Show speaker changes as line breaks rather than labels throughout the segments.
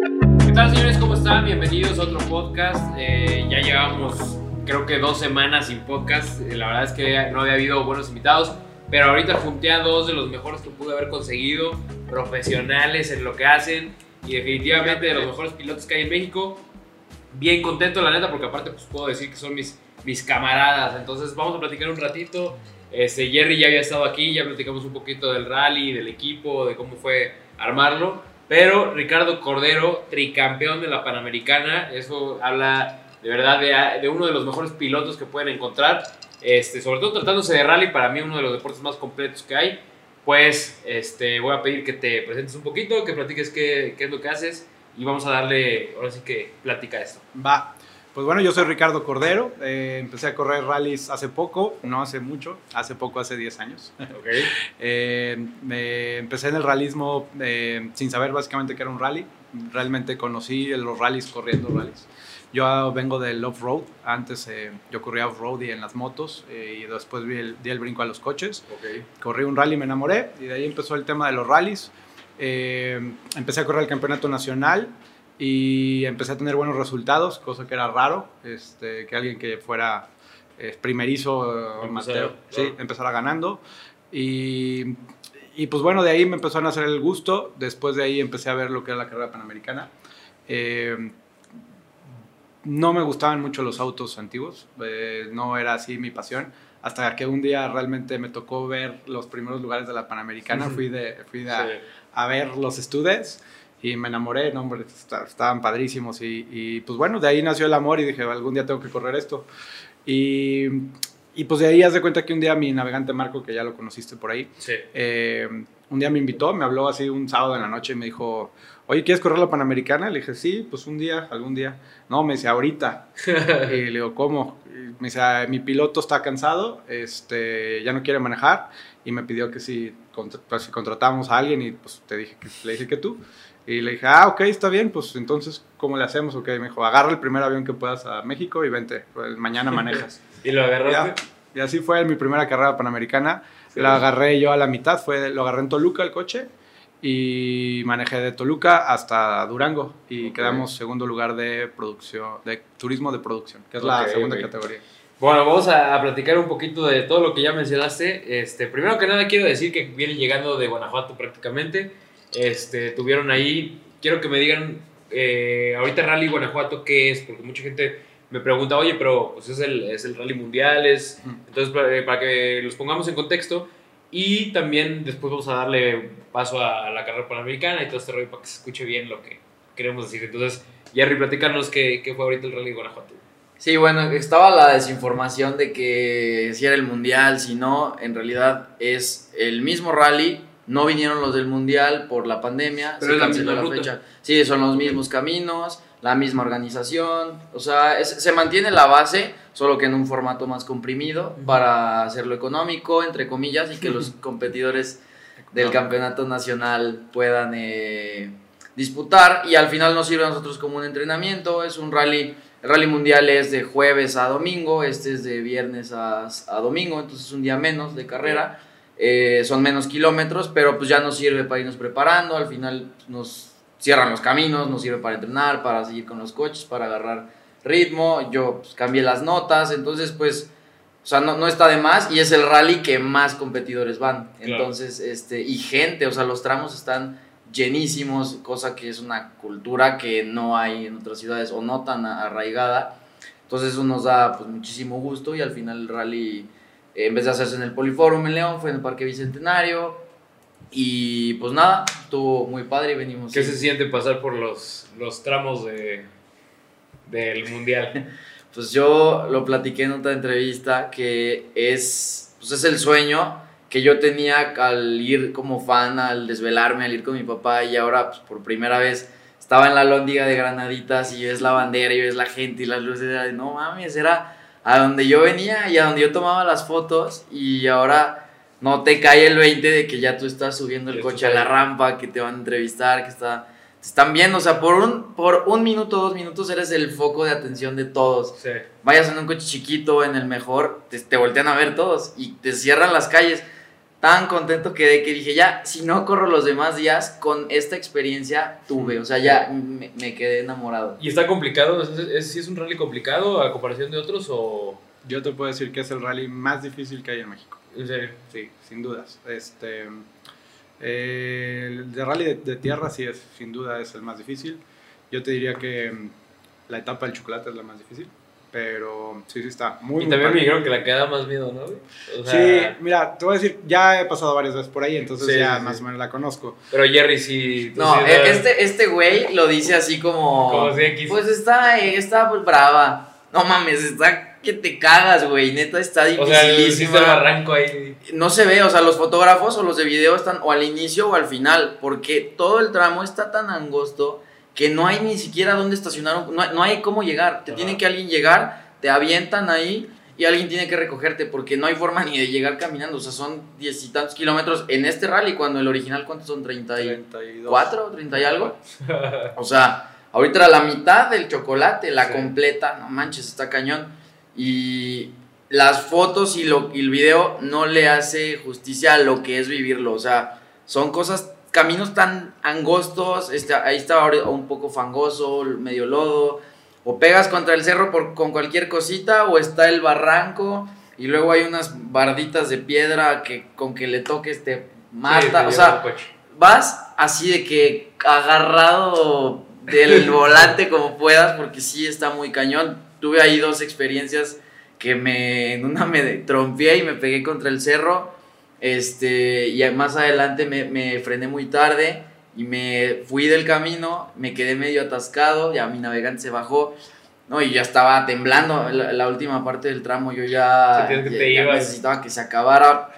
¿Qué tal señores? ¿Cómo están? Bienvenidos a otro podcast. Eh, ya llevamos creo que dos semanas sin podcast. Eh, la verdad es que no había habido buenos invitados. Pero ahorita junté a dos de los mejores que pude haber conseguido, profesionales en lo que hacen y definitivamente de los mejores pilotos que hay en México. Bien contento, la neta, porque aparte pues, puedo decir que son mis, mis camaradas. Entonces vamos a platicar un ratito. Este, Jerry ya había estado aquí, ya platicamos un poquito del rally, del equipo, de cómo fue armarlo. Pero Ricardo Cordero, tricampeón de la Panamericana, eso habla de verdad de, uno de los mejores pilotos que pueden encontrar. Este, sobre todo tratándose de rally, para mí uno de los deportes más completos que hay. Pues este, voy a pedir que te presentes un poquito, que platiques qué, qué es lo que haces y vamos a darle, ahora sí que platica esto.
Va. Pues bueno, yo soy Ricardo Cordero, eh, empecé a correr rallies hace poco, no hace mucho, hace poco, hace 10 años.
Okay.
Eh, me empecé en el realismo eh, sin saber básicamente que era un rally, realmente conocí los rallies corriendo rallies. Yo vengo del off-road, antes eh, yo corría off-road y en las motos eh, y después di el, di el, brinco a los coches.
Okay.
Corrí un rally, me enamoré y de ahí empezó el tema de los rallies. Eh, empecé a correr el campeonato nacional y empecé a tener buenos resultados, cosa que era raro, este, que alguien que fuera eh, primerizo, amateur, sí, empezara ganando. Y, y, pues bueno, de ahí me empezó a nacer el gusto, después de ahí empecé a ver lo que era la carrera panamericana. Eh, no me gustaban mucho los autos antiguos, eh, no era así mi pasión, hasta que un día realmente me tocó ver los primeros lugares de la Panamericana, fui, de, fui de, sí. a, a, ver los estudios y me enamoré, no, hombre, estaban padrísimos y, y, pues bueno, de ahí nació el amor y dije, algún día tengo que correr esto. Y, y pues de ahí haz de cuenta que un día mi navegante Marco, que ya lo conociste por ahí,
sí.
eh, un día me invitó, me habló así un sábado en la noche y me dijo, oye, ¿quieres correr la Panamericana? Le dije, sí, pues un día, algún día. No, me dice, ahorita. y le digo, ¿cómo? Y me dice, mi piloto está cansado, este, ya no quiere manejar y me pidió que si, pues, si contratamos a alguien y pues te dije que, le dije que tú. Y le dije, ah, ok, está bien, pues entonces, ¿cómo le hacemos? Ok, me dijo, agarra el primer avión que puedas a México y vente, pues, mañana manejas.
¿Y lo agarraste?
Y, y así fue mi primera carrera panamericana. Sí. La agarré yo a la mitad, fue, lo agarré en Toluca el coche y manejé de Toluca hasta Durango y okay. quedamos segundo lugar de producción, de turismo de producción, que es okay, la segunda okay. categoría.
Bueno, vamos a, a, platicar un poquito de todo lo que ya mencionaste. Este, primero que nada quiero decir que vienen llegando de Guanajuato prácticamente. Este, tuvieron ahí, quiero que me digan eh, ahorita Rally Guanajuato qué es, porque mucha gente me pregunta, oye, pero pues es el, es el Rally Mundial, es... Entonces, para, para que los pongamos en contexto, y también después vamos a darle paso a la carrera panamericana y todo este rollo para que se escuche bien lo que queremos decir. Entonces, Jerry, platícanos qué, qué fue ahorita el Rally Guanajuato.
Sí, bueno, estaba la desinformación de que si era el mundial, si no, en realidad es el mismo rally. No vinieron los del mundial por la pandemia,
Pero
se
la
canceló la,
ruta.
fecha. Sí, son los mismos caminos, la misma organización, o sea, es, se mantiene la base, solo que en un formato más comprimido para hacerlo económico, entre comillas, y que los competidores del campeonato nacional puedan eh, disputar. Y al final nos sirve a nosotros como un entrenamiento, es un rally, el rally mundial es de jueves a domingo, este es de viernes a, a domingo, entonces es un día menos de carrera, eh, son menos kilómetros, pero pues ya nos sirve para irnos preparando, al final nos cierran los caminos, nos sirve para entrenar, para seguir con los coches, para agarrar ritmo, yo pues, cambié las notas, entonces pues, o sea, no, no, está de más y es el rally que más competidores van, claro. entonces, este, y gente, o sea, los tramos están llenísimos, cosa que es una cultura que no hay en otras ciudades o no tan arraigada, entonces eso nos da pues muchísimo gusto y al final el rally, en vez de hacerse en el Poliforum en León, fue en el Parque Bicentenario, y pues nada, estuvo muy padre y venimos.
¿Qué se siente pasar por los, los tramos de, del mundial?
pues yo lo platiqué en otra entrevista que es, pues es el sueño que yo tenía al ir como fan, al desvelarme, al ir con mi papá y ahora pues, por primera vez estaba en la lóndiga de Granaditas y ves la bandera y ves la gente y las luces, era de, no mames, era a donde yo venía y a donde yo tomaba las fotos y ahora no te cae el 20 de que ya tú estás subiendo el coche a la rampa, que te van a entrevistar, que está, te están viendo, o sea, por un, por un minuto, dos minutos eres el foco de atención de todos.
Sí.
Vayas en un coche chiquito, en el mejor, te, te voltean a ver todos y te cierran las calles. Tan contento quedé que dije, ya, si no corro los demás días, con esta experiencia tuve, o sea, ya me, me quedé enamorado.
¿Y está complicado? ¿Es, es, es un rally complicado a comparación de otros o...?
Yo te puedo decir que es el rally más difícil que hay en México.
¿En serio?
Sí, sin dudas. Este, eh, el de rally de, de tierra sí es, sin duda, es el más difícil. Yo te diría que mm, la etapa del chocolate es la más difícil. Pero sí, sí está muy
Y
muy
también me dijeron que la que da más miedo, ¿no?
Sí, mira, te voy a decir, ya he pasado varias veces por ahí, entonces
Sí,
ya
sí,
más
sí.
o menos la conozco.
Pero Jerry sí...
No,
sí,
eh, este, este güey lo dice así como...
Como si X.
Pues está, eh, está pues, brava. No mames, está que te cagas, güey. Neta, está
O sea, hiciste
dificilísima.
el barranco ahí.
no se ve, o sea, los fotógrafos o los de video están o al inicio o al final, porque todo el tramo está tan angosto que no hay ni siquiera dónde estacionar, no hay, no hay cómo llegar, te
Ajá.
tiene que alguien llegar, te avientan ahí y alguien tiene que recogerte, porque no hay forma ni de llegar caminando, o sea, son diez y tantos kilómetros en este rally, cuando el original, ¿cuántos son? ¿34?
32.
¿30 y algo? O sea, ahorita la mitad del chocolate, la
Sí.
completa, no manches, está cañón. Y las fotos y, lo, y el video no le hace justicia a lo que es vivirlo. O sea, son cosas, caminos tan angostos, este, ahí está ahora un poco fangoso, medio lodo. O pegas contra el cerro por, con cualquier cosita, o está el barranco, y luego hay unas barditas de piedra que con que le toques te mata.
Sí,
o sea, vas así de que agarrado del volante como puedas, porque sí está muy cañón. Tuve ahí dos experiencias que me, en una me trompié y me pegué contra el cerro, este, y más adelante me, me frené muy tarde y me fui del camino, me quedé medio atascado, ya mi navegante se bajó. No, y ya estaba temblando la, la última parte del tramo, yo ya,
Sentías que
ya-
te
ya
ibas.
necesitaba que se acabara,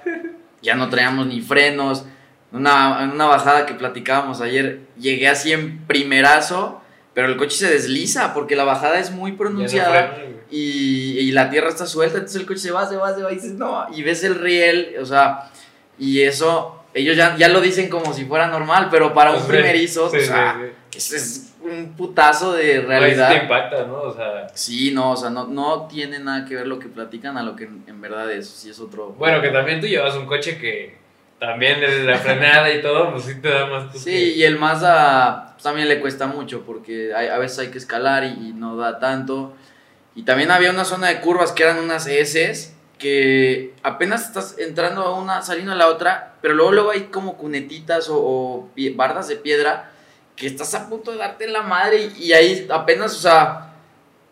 ya no traíamos ni frenos, una, en una bajada que platicábamos ayer, llegué así en primerazo, pero el coche se desliza porque la bajada es muy
no
pronunciada. Y, y la tierra está suelta, entonces el coche se va, se va, se va y dices, no, y ves el riel, o sea, y eso, ellos ya, ya lo dicen como si fuera normal, pero para un
Pues,
primerizo,
sí,
o
sí,
sea,
sí.
es, es un putazo de
sí
realidad.
te impacta, ¿no? O sea...
Sí, no, o sea, no, no tiene nada que ver lo que platican a lo que en, en verdad es, sí es otro.
Bueno, que también tú llevas un coche que también desde la frenada y todo, pues sí te da más... pues,
Sí, y el Mazda pues, también le cuesta mucho porque hay- a veces hay que escalar y, y no da tanto. Y también había una zona de curvas que eran unas S que apenas estás entrando a una, saliendo a la otra, pero luego, luego hay como cunetitas o, bardas de piedra que estás a punto de darte en la madre y, y ahí apenas, o sea,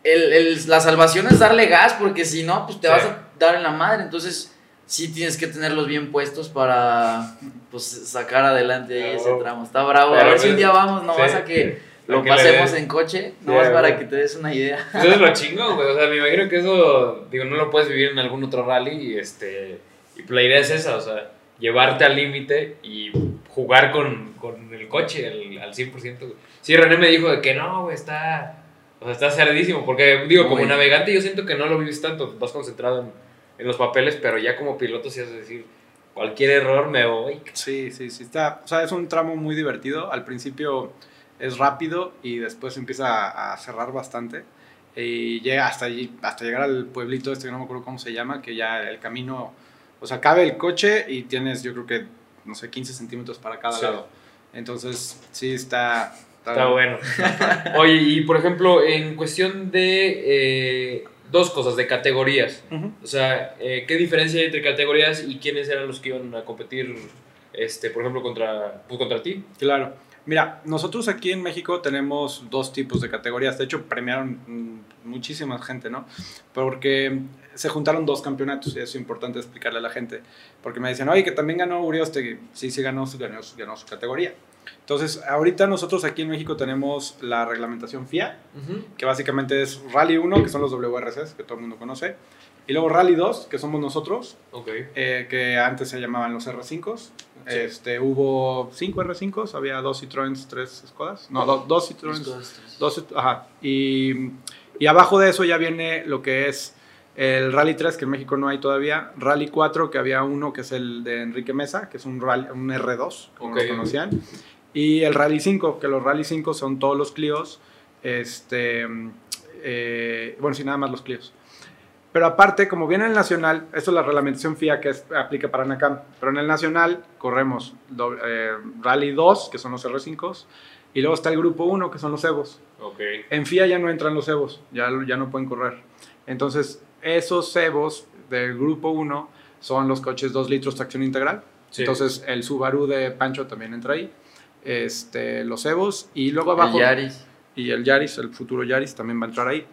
el- el- la salvación es darle gas porque si no, pues te
Sí.
vas a dar en la madre. Entonces, sí tienes que tenerlos bien puestos para pues, sacar adelante ahí ese
Bravo.
tramo. Está bravo.
Pero
a ver si un día vamos, no
sí.
vas a que lo pasemos en coche,
Sí,
no más para
güey.
que te des una idea.
Pues eso es lo chingón, güey. O sea, me imagino que eso, digo, no lo puedes vivir en algún otro rally y este. Y pues la idea es esa, o sea, llevarte al límite y jugar con, con el coche al, al 100%. güey. Sí, René me dijo de que no, güey, está. O sea, está cerdísimo. Porque, digo, como navegante, yo siento que no lo vives tanto. Vas concentrado en, en los papeles, pero ya como piloto, sí has de decir, cualquier error me voy.
Sí, sí, sí. Está, o sea, es un tramo muy divertido. Al principio es rápido y después empieza a, a cerrar bastante. Y llega hasta allí, hasta llegar al pueblito este que no me acuerdo cómo se llama, que ya el camino, o sea, cabe el coche y tienes, yo creo que, no sé, 15 centímetros para cada
Sí.
lado. Entonces, sí, está...
Está bueno. Oye, y por ejemplo, en cuestión de eh, dos cosas, de categorías.
Ujú.
O sea, eh, ¿qué diferencia hay entre categorías y quiénes eran los que iban a competir, este, por ejemplo, contra, pues, contra ti?
Claro. Mira, nosotros aquí en México tenemos dos tipos de categorías. De hecho, premiaron mm, muchísima gente, ¿no? Porque se juntaron dos campeonatos y eso es importante explicarle a la gente. Porque me decían, oye, que también ganó Urioste. Sí, sí, ganó, ganó, ganó su categoría. Entonces, ahorita nosotros aquí en México tenemos la reglamentación FIA, que básicamente es Rally 1, que son los WRCs, que todo el mundo conoce. Y luego Rally 2, que somos nosotros,
Ok.
eh, que antes se llamaban los R5s. Este, hubo 5 R5s, había dos Citroëns, tres Skodas. No, do- dos Citroëns, dos, ajá. Y, y abajo de eso ya viene lo que es el Rally 3, que en México no hay todavía. Rally 4, que había uno que es el de Enrique Mesa, que es un, rally, un R2, como
Ok.
lo conocían. Y el Rally 5, que los Rally 5 son todos los Clios. Este, eh, bueno, sí, nada más los Clios. Pero aparte, como viene el nacional, esto es la reglamentación FIA que es- aplica para NACAM, pero en el nacional corremos doble- eh, Rally 2, que son los R5, y luego está el grupo 1, que son los Evos.
Ok.
En FIA ya no entran los Evos, ya, ya no pueden correr. Entonces, esos Evos del grupo 1 son los coches 2 litros tracción integral.
Sí.
Entonces, el Subaru de Pancho también entra ahí. Este, los Evos y luego
El
abajo
Yaris.
y el Yaris, el futuro Yaris también va a entrar ahí.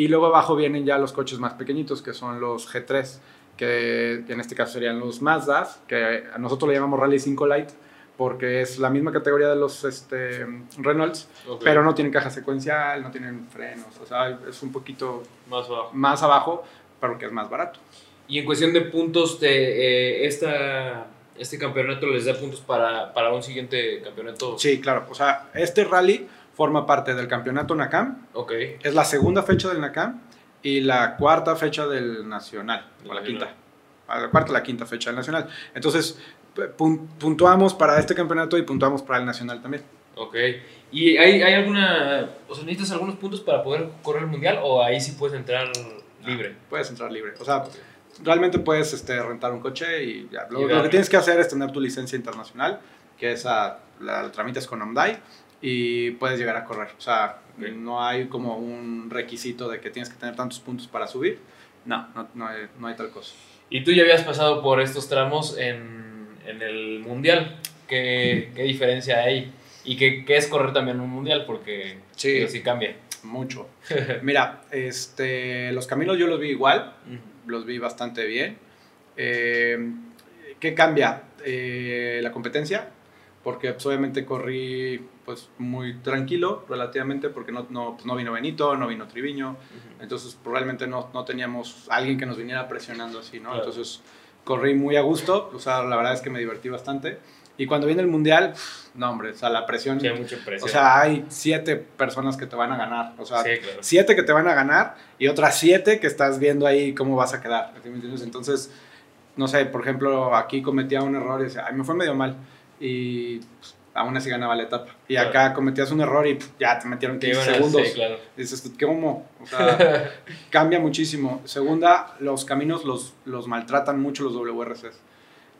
Y luego abajo vienen ya los coches más pequeñitos, que son los G3, que en este caso serían los Mazdas, que a nosotros le llamamos Rally 5 Light, porque es la misma categoría de los este, Reynolds,
Ok.
pero no tienen caja secuencial, no tienen frenos, o sea, es un poquito
Más abajo.
más abajo, pero que es más barato.
Y en cuestión de puntos, de, eh, esta, este campeonato les da puntos para, para un siguiente campeonato.
Sí, claro, o sea, este rally forma parte del campeonato NACAM,
Ok.
es la segunda fecha del NACAM y la cuarta fecha del Nacional, o la quinta. A La cuarta, la quinta fecha del Nacional. Entonces, puntuamos para este campeonato y puntuamos para el Nacional también.
Ok. ¿Y hay, hay alguna. O sea, necesitas algunos puntos para poder correr el mundial o ahí sí puedes entrar libre?
Puedes entrar libre. O sea, realmente puedes este, rentar un coche y ya. Lo,
Y
lo que tienes que hacer es tener tu licencia internacional, que esa la, la tramitas con OMDAI y puedes llegar a correr. O sea,
Ok.
no hay como un requisito de que tienes que tener tantos puntos para subir. No, no, no hay, no hay tal cosa.
Y tú ya habías pasado por estos tramos en, en el mundial. ¿Qué, qué diferencia hay? ¿Y qué, qué es correr también un mundial? Porque
Sí.
sí cambia.
Mucho. Mira, este, los caminos yo los vi igual, los vi bastante bien. Eh, ¿Qué cambia? Eh, la competencia, porque pues, obviamente corrí pues, muy tranquilo relativamente, porque no, no, pues, no vino Benito, no vino Triviño, entonces probablemente no, no teníamos alguien que nos viniera presionando así, ¿no?
Claro.
Entonces corrí muy a gusto, o sea, la verdad es que me divertí bastante. Y cuando viene el Mundial, no hombre, o sea, la presión...
Sí, hay mucha presión.
O sea, hay siete personas que te van a ganar. O sea,
sí, claro.
siete que te van a ganar y otras siete que estás viendo ahí cómo vas a quedar. ¿sí me entiendes? Entonces, no sé, por ejemplo, aquí cometía un error y decía, ay, me fue medio mal. Y pues, aún así ganaba la etapa. Y
Claro.
acá cometías un error y pff, ya te metieron
Te
15
iban a-
segundos.
Sí, claro.
Dices, ¿cómo? O sea, cambia muchísimo. Segunda, los caminos los, los maltratan mucho los WRCs.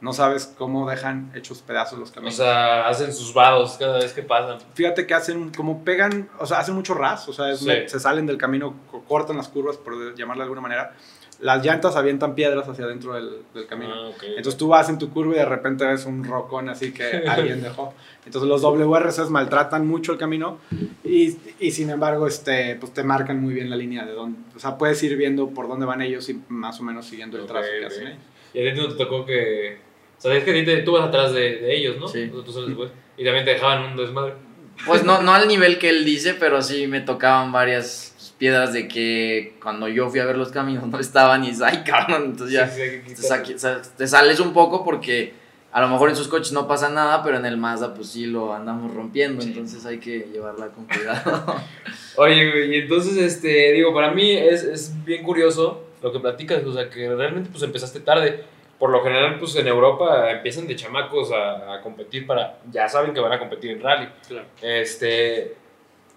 No sabes cómo dejan hechos pedazos los
O
caminos.
sea, hacen sus vados cada vez que pasan.
Fíjate que hacen, como pegan, o sea, hacen mucho ras, o sea, es-
Sí.
se salen del camino, co- cortan las curvas, por llamarlo de alguna manera. Las llantas avientan piedras hacia adentro del, del camino.
Ah, ok.
Entonces tú vas en tu curva y de repente ves un rocón así que alguien dejó. Entonces los WRCs maltratan mucho el camino y, y sin embargo este, pues te marcan muy bien la línea de dónde. O sea, puedes ir viendo por dónde van ellos y más o menos siguiendo el
Ok,
trazo que hacen ellos.
Y a ti no te tocó que. O sea, es que a ti te- tú vas atrás de, de ellos, ¿no?
Sí.
Tú sales después. Y también te dejaban un desmadre.
Pues no, no al nivel que él dice, pero sí me tocaban varias piedras de que cuando yo fui a ver los caminos no estaban y dices, ay cabrón, entonces ya
Sí, sí,
te, sales un poco porque a lo mejor en sus coches no pasa nada, pero en el Mazda pues sí lo andamos rompiendo, entonces hay que llevarla con cuidado.
Oye, y entonces, este, digo, para mí es, es bien curioso lo que platicas, o sea, que realmente pues empezaste tarde. Por lo general, pues en Europa empiezan de chamacos a, a competir para, ya saben que van a competir en rally.
Claro.
Este,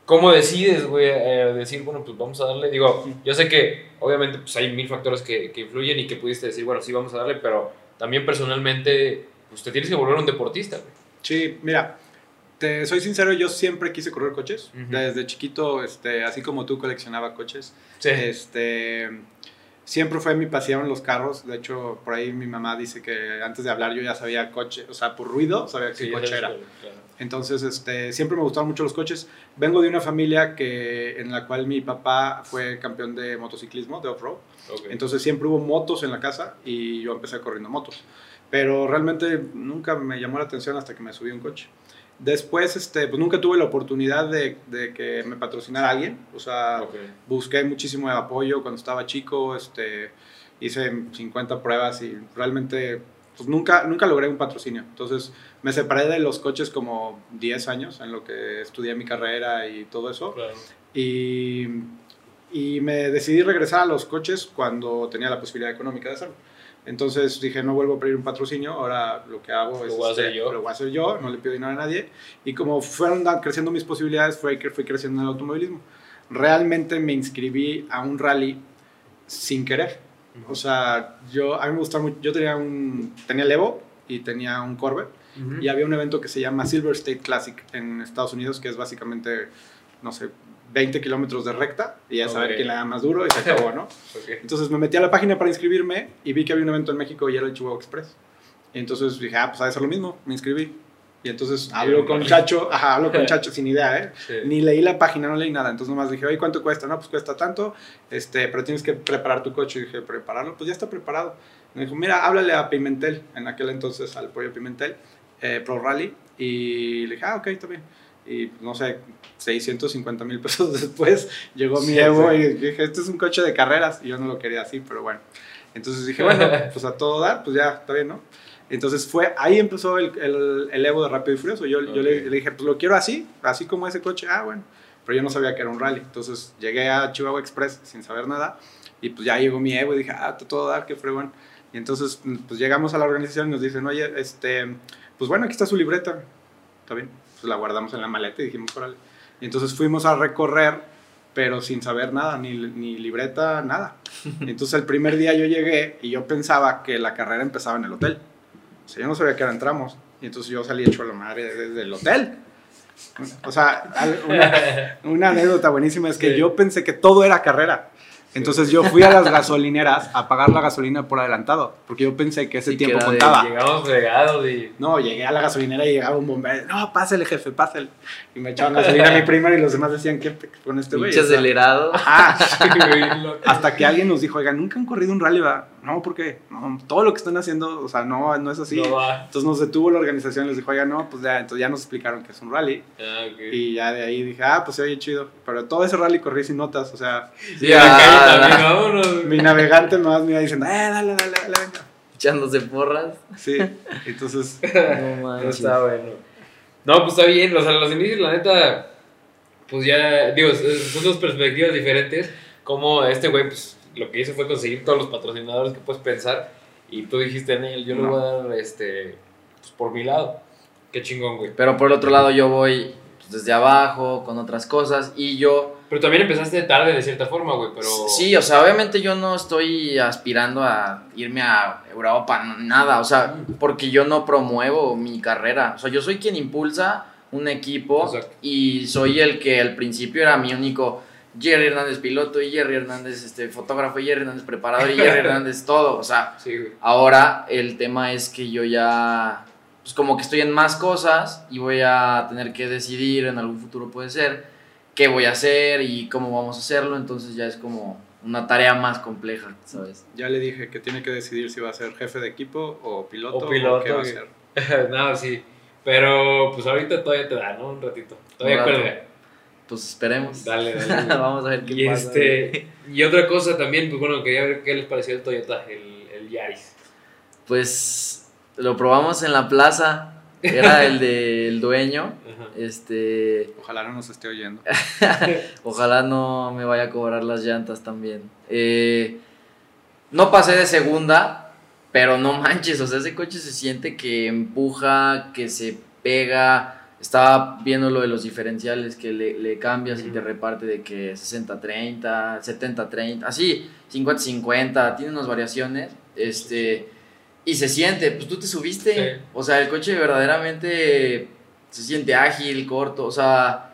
¿cómo decides, güey, eh, decir, bueno, pues vamos a darle? Digo, yo sé que obviamente pues hay mil factores que, que influyen y que pudiste decir, bueno, sí, vamos a darle, pero también personalmente, pues te tienes que volver un deportista, güey.
Sí, mira, te soy sincero, yo siempre quise correr coches. Desde chiquito, este, así como tú coleccionaba coches.
Sí.
Este, siempre fue mi pasión los carros. De hecho, por ahí mi mamá dice que antes de hablar yo ya sabía coche, o sea, por ruido sabía
Sí, ya
coche era.
claro.
Entonces, este, siempre me gustaron mucho los coches. Vengo de una familia que, en la cual mi papá fue campeón de motociclismo, de off-road. Entonces siempre hubo motos en la casa y yo empecé corriendo motos. Pero realmente nunca me llamó la atención hasta que me subí un coche. Después, este, pues nunca tuve la oportunidad de, de que me patrocinara alguien. O sea, busqué muchísimo apoyo cuando estaba chico. Este, hice 50 pruebas y realmente pues nunca, nunca logré un patrocinio. Entonces me separé de los coches como 10 años en lo que estudié mi carrera y todo eso.
Claro.
Y, y me decidí regresar a los coches cuando tenía la posibilidad económica de hacerlo. Entonces dije, no vuelvo a pedir un patrocinio, ahora lo que hago
Lo
es...
voy a hacer
este,
yo.
Lo voy a hacer yo, no le pido dinero a nadie. Y como fueron creciendo mis posibilidades, fue que fui creciendo en el automovilismo. Realmente me inscribí a un rally sin querer. O sea, yo, a mí me gustaba mucho, yo tenía un, tenía el Evo y tenía un Corvette
Ujú.
y había un evento que se llama Silver State Classic en Estados Unidos, que es básicamente, no sé, 20 kilómetros de recta y ya saber quién le da más duro y se acabó, ¿no?
Ok.
Entonces me metí a la página para inscribirme y vi que había un evento en México y era el Chihuahua Express. Y entonces dije, ah, pues ha de ser lo mismo, me inscribí. Y entonces hablo con Chacho, ajá, hablo con Chacho sin idea, ¿eh?
Sí.
Ni leí la página, no leí nada. Entonces nomás dije, oye, ¿cuánto cuesta? No, pues cuesta tanto, este, pero tienes que preparar tu coche. Y dije, ¿prepararlo? Pues ya está preparado. Me dijo, mira, háblale a Pimentel, en aquel entonces al pollo Pimentel, eh, Pro Rally. Y le dije, ah, ok, está bien. Y pues, no sé, 650 mil pesos después llegó mi
Sí,
Evo
sí.
y dije, este es un coche de carreras. Y yo no lo quería así, pero bueno. Entonces dije, bueno, pues a todo dar, pues ya, está bien, ¿no? Entonces fue, ahí empezó el, el, el Evo de Rápido y Furioso. Yo, yo le, le dije, pues lo quiero así, así como ese coche. Ah, bueno. Pero yo no sabía que era un rally. Entonces llegué a Chihuahua Express sin saber nada. Y pues ya llegó mi Evo y dije, ah, todo dar, qué fregón. Y entonces, pues llegamos a la organización y nos dicen, oye, este, pues bueno, aquí está su libreta. Está bien. Pues la guardamos en la maleta y dijimos, órale. Y entonces fuimos a recorrer, pero sin saber nada, ni, ni libreta, nada. Entonces el primer día yo llegué y yo pensaba que la carrera empezaba en el hotel. O sea, yo no sabía que era entramos. Y entonces yo salí hecho a la madre desde el hotel. O sea, una, una anécdota buenísima es que
Sí.
yo pensé que todo era carrera. Entonces yo fui a las gasolineras a pagar la gasolina por adelantado, porque yo pensé que ese tiempo contaba.
Llegamos fregados y.
No, llegué a la gasolinera y llegaba un bombero. No, pásale, jefe, pásale. Y me echaban gasolina a mi prima y los demás decían, ¿qué con este güey?
Acelerado.
ah,
Sí,
hasta que alguien nos dijo, oiga, nunca han corrido un rally, ¿verdad? No, ¿por qué? No, todo lo que están haciendo, o sea, no, no es así.
No va.
Entonces nos detuvo la organización, les dijo, oiga, no, pues ya, entonces ya nos explicaron que es un rally.
Ah, ok.
Y ya de ahí dije, ah, pues se oye chido. Pero todo ese rally corrí sin notas, o sea,
Sí, a
Ah, ah,
mi navegante nomás me iba diciendo, eh, dale, dale, dale, venga.
Echándose porras.
Sí, entonces,
No
No
manches.
está bueno. No, pues está bien. O sea, los inicios, la neta, pues ya, digo, son dos perspectivas diferentes. Como este güey, pues lo que hizo fue conseguir todos los patrocinadores que puedes pensar. Y tú dijiste en él, yo le
No.
voy a dar este, pues por mi lado. Qué chingón, güey.
Pero por el otro lado yo voy pues, desde abajo con otras cosas y yo
Pero también empezaste tarde de cierta forma, güey. Pero.
sí, o sea, obviamente yo no estoy aspirando a irme a Europa, nada, o sea, porque yo no promuevo mi carrera, o sea, yo soy quien impulsa un equipo
Exacto.
y soy el que al principio era mi único Jerry Hernández piloto y Jerry Hernández este fotógrafo y Jerry Hernández preparador y Jerry Hernández todo, o sea,
Sí.
Ahora el tema es que yo ya, pues como que estoy en más cosas y voy a tener que decidir en algún futuro puede ser qué voy a hacer y cómo vamos a hacerlo, entonces ya es como una tarea más compleja, ¿sabes?
ya le dije que tiene que decidir si va a ser jefe de equipo o piloto
O piloto,
qué va a ser.
no, sí. Pero pues ahorita todavía te da, ¿no? Un ratito. Todavía cuelga.
Pues esperemos.
Dale, dale.
vamos a ver qué
Y,
pasa.
este, y otra cosa también, pues bueno, quería ver qué les pareció el Toyota, el, el Yaris.
Pues lo probamos en la plaza, era el del dueño,
Ajá.
este,
Ojalá no nos esté oyendo.
Ojalá no me vaya a cobrar las llantas también. Eh, no pasé de segunda, pero no manches, o sea, ese coche se siente que empuja, que se pega. Estaba viendo lo de los diferenciales que le, le cambias y te reparte de que 60-30, 70-30, así, 50-50, tiene unas variaciones. Este, y se siente, pues tú te subiste.
Sí.
O sea, el coche verdaderamente se siente ágil, corto, o sea,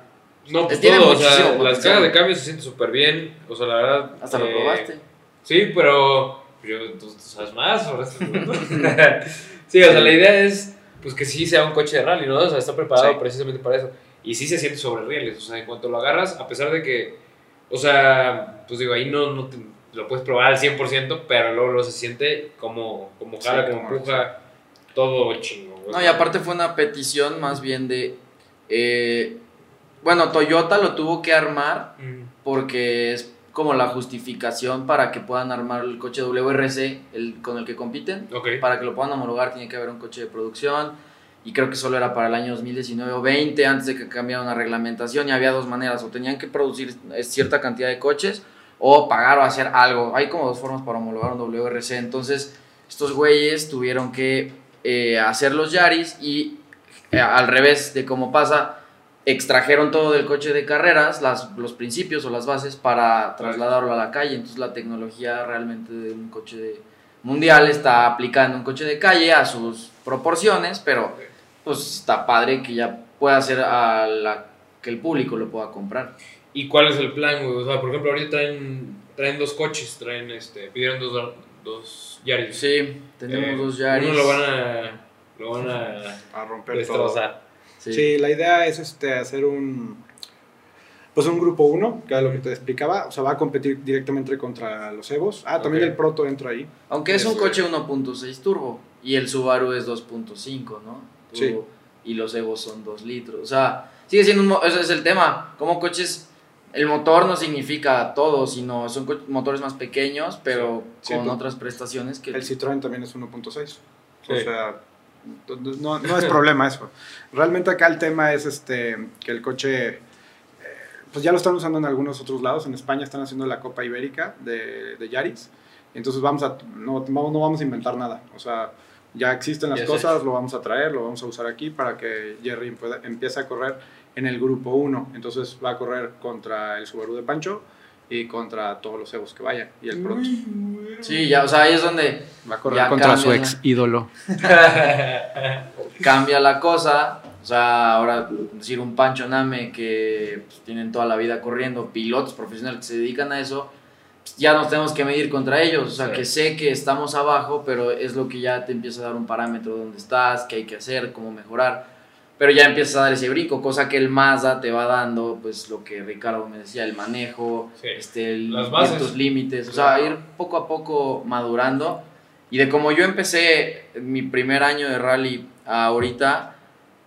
No, pues
Tiene
todo, o sea, las cajas de cambio se sienten súper bien, o sea, la verdad.
hasta lo
eh,
probaste.
Sí, pero yo, tú, tú sabes más sobre sí, o sea, la idea es pues que sí sea un coche de rally, ¿no? O sea, está preparado
Sí.
precisamente para eso. Y sí se siente sobre rieles, o sea, en cuanto lo agarras, a pesar de que, o sea, pues digo, ahí no, no te- lo puedes probar al 100%, pero luego, luego se siente como, como jala,
Sí,
como empuja, todo chingo. güey.
No, y aparte fue una petición más bien de... eh, bueno, Toyota lo tuvo que armar
Mm,
porque es como la justificación para que puedan armar el coche WRC el, con el que compiten.
Ok.
Para que lo puedan homologar tiene que haber un coche de producción y creo que solo era para el año 2019 o 20 antes de que cambiaran la reglamentación y había dos maneras, o tenían que producir cierta cantidad de coches o pagar o hacer algo. Hay como dos formas para homologar un WRC, entonces estos güeyes tuvieron que eh, hacer los Yaris y eh, al revés de cómo pasa, extrajeron todo del coche de carreras, las, los principios o las bases para trasladarlo a la calle. Entonces la tecnología realmente de un coche de mundial está aplicando un coche de calle a sus proporciones, pero pues está padre que ya pueda ser a la que el público lo pueda comprar.
¿Y cuál es el plan, güey? O sea, por ejemplo, ahorita traen, traen dos coches, traen, este, pidieron dos, dos Yaris.
Sí, tenemos
Eh,
dos Yaris.
Uno lo van a, lo van a
A romper todo.
destrozar.
Sí.
Sí. la idea es este, hacer un, pues un grupo 1, que era lo que te explicaba. O sea, va a competir directamente contra los Evos. Ah, también el Proto entra ahí.
Aunque es un
Este-
coche 1.6 turbo y el Subaru es 2.5, ¿no?
Sí.
Turbo, Y los Evos son 2 litros. O sea, sigue siendo un... mo- Ese es el tema. Como coches... El motor no significa todo, sino son motores más pequeños, pero
Sí,
con
pues,
otras prestaciones que...
El Citroën también es 1.6. O
Sí.
sea, no, no es problema eso. Realmente acá el tema es este, que el coche, eh, pues ya lo están usando en algunos otros lados. En España están haciendo la Copa Ibérica de, de Yaris. Entonces vamos a, no, no no vamos a inventar nada. O sea, ya existen las
Ya sé.
cosas, lo vamos a traer, lo vamos a usar aquí para que Jerry pueda- empiece a correr en el grupo 1. Entonces va a correr contra el Subaru de Pancho y contra todos los Evos que vayan y el Proto.
Sí, ya, o sea, ahí es donde
Va a correr contra
cambia,
su ex ídolo.
cambia la cosa. O sea, ahora decir un Pancho Name que pues, tienen toda la vida corriendo, pilotos profesionales que se dedican a eso, pues, ya nos tenemos que medir contra ellos. O sea,
Sí.
que sé que estamos abajo, pero es lo que ya te empieza a dar un parámetro de dónde estás, qué hay que hacer, cómo mejorar. Pero ya empiezas a dar ese brinco, cosa que el Mazda te va dando, pues lo que Ricardo me decía, el manejo,
Sí.
este, el,
Las bases.
ciertos límites, o sea, ir poco a poco madurando. Y de como yo empecé mi primer año de rally a ahorita,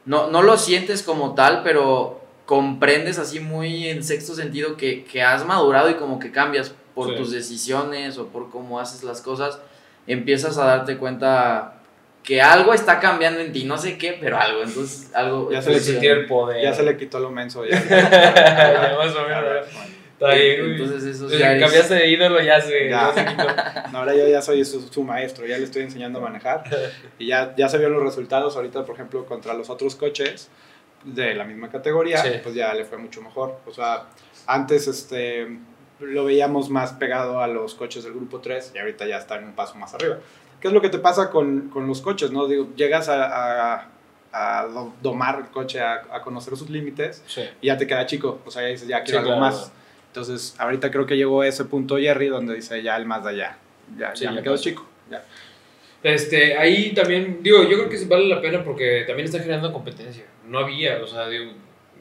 no, no lo sientes como tal, pero comprendes así muy en sexto sentido que, que has madurado y como que cambias por
Sí.
tus decisiones o por cómo haces las cosas, empiezas a darte cuenta que algo está cambiando en ti, no sé qué, pero algo, entonces algo...
Ya se le
sentir el poder.
Ya se le quitó lo menso. Ya.
Ya, más o menos. Está bien, güey.
Entonces
que
Yaris-
cambiaste de ídolo ya se,
Ya.
ya se quitó.
No, ahora yo ya soy su, su maestro, ya le estoy enseñando a manejar. Y ya, ya se vieron los resultados ahorita, por ejemplo, contra los otros coches de la misma categoría,
Sí.
pues ya le fue mucho mejor. O sea, antes este, lo veíamos más pegado a los coches del grupo 3 y ahorita ya está en un paso más arriba. ¿Qué es lo que te pasa con, con los coches? no Digo, Llegas a, a, a do- domar el coche, a, a conocer sus límites
Sí.
y ya te queda chico. O sea, ya dices, ya quiero
Sí,
algo
claro.
más. Entonces, ahorita creo que llegó ese punto Jerry donde dice, ya el más de allá. Ya,
Sí,
ya
ya
me quedo
pasó.
chico. Ya.
Este, ahí también, digo, yo creo que vale la pena porque también está generando competencia. No había, o sea, digo,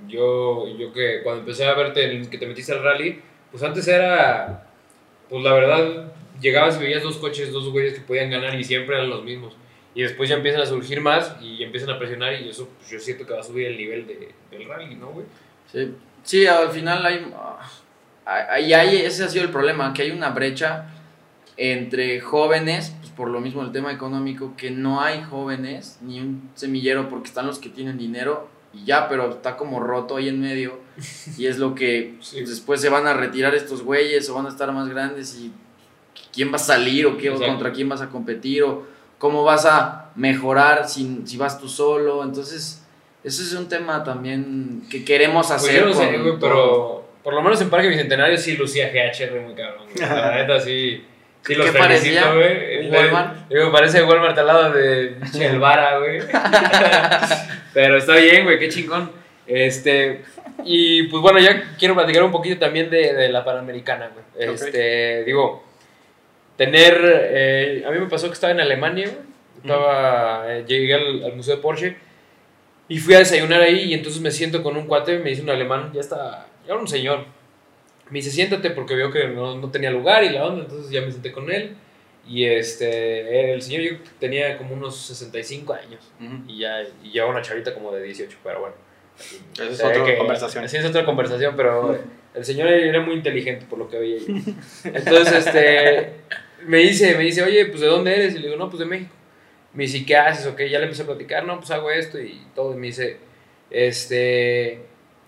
yo, yo que cuando empecé a verte en- que te metiste al rally, pues antes era, pues la verdad, llegabas y veías dos coches, dos güeyes que podían ganar y siempre eran los mismos. Y después ya empiezan a surgir más y empiezan a presionar y eso, pues yo siento que va a subir el nivel de, del rally, ¿no, güey?
Sí, sí, al final hay, ah, hay, hay- ese ha sido el problema, que hay una brecha entre jóvenes, pues por lo mismo el tema económico, que no hay jóvenes ni un semillero porque están los que tienen dinero y ya, pero está como roto ahí en medio y es lo que
Sí.
pues, después se van a retirar estos güeyes o van a estar más grandes y quién va a salir o, qué, o contra quién vas a competir o cómo vas a mejorar si, si vas tú solo, entonces... Ese es un tema también que queremos
Pues
hacer.
yo no sé,
con
güey,
todo.
pero por lo menos en Parque Bicentenario sí lucía GHR muy cabrón. güey. La neta sí. Sí, los
¿Qué
felicito,
parecía?
güey.
¿Un
El-
Walmart?
Digo, parece Walmart al lado de Chelvara, güey. Pero está bien, güey, qué chingón. Este, y pues bueno, ya quiero platicar un poquito también de, de la Panamericana, güey. Este, digo, tener. eh, a mí me pasó que estaba en Alemania. Estaba, eh, llegué al, al Museo de Porsche y fui a desayunar ahí y entonces me siento con un cuate, me dice un alemán, ya está, ya era un señor. Me dice, siéntate porque vio que no, no tenía lugar y la onda, entonces ya me senté con él. Y este, el señor yo tenía como unos 65 años
Ujú.
y ya y llevaba una chavita como de 18, pero bueno.
Esa es otra
que-
conversación.
Sí, es otra conversación, pero el señor era muy inteligente por lo que veía yo. Entonces, este, me dice, me dice, oye, pues ¿de dónde eres? Y le digo, no, pues de México. Me dice, ¿qué haces? Ok, ya le empecé a platicar, no, pues hago esto y todo. Y me dice, este,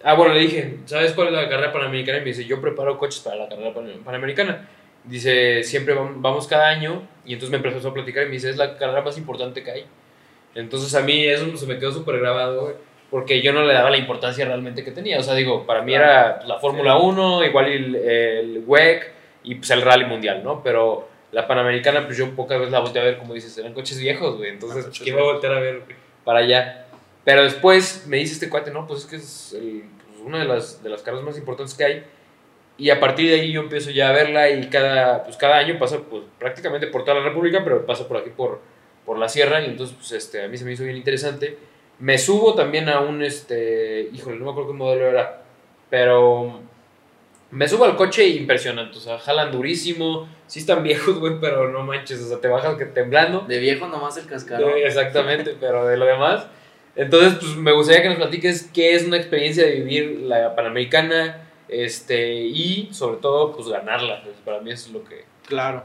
ah, bueno, le dije, ¿sabes cuál es la carrera panamericana? Y me dice, yo preparo coches para la carrera pan- panamericana. Dice, siempre vam- vamos cada año. Y entonces me empezó a platicar y me dice, es la carrera más importante que hay. Entonces a mí eso se me quedó súper grabado, güey. porque yo no le daba la importancia realmente que tenía. O sea, digo, para mí era la Fórmula 1, igual el, el WEC y pues el Rally Mundial, ¿no? Pero la Panamericana, pues yo pocas veces la volteé a ver, como dices, eran coches viejos, güey. Entonces, pues, ¿quién va a voltear a ver para allá? Pero después me dice este cuate, no, pues es que es el, pues, una de las, de las carreras más importantes que hay. Y a partir de ahí yo empiezo ya a verla y cada, pues cada año pasa pues, prácticamente por toda la República, pero pasa por aquí por, por la sierra y entonces pues, este, a mí se me hizo bien interesante. Me subo también a un, este, híjole, no me acuerdo qué modelo era, pero me subo al coche impresionante, o sea, jalan durísimo, sí están viejos, güey, pero no manches, o sea, te bajan que temblando.
De viejo nomás el cascarón.
exactamente, pero de lo demás. Entonces, pues me gustaría que nos platiques qué es una experiencia de vivir la Panamericana, este, y sobre todo, pues ganarla. Pues, para mí eso es lo que...
Claro.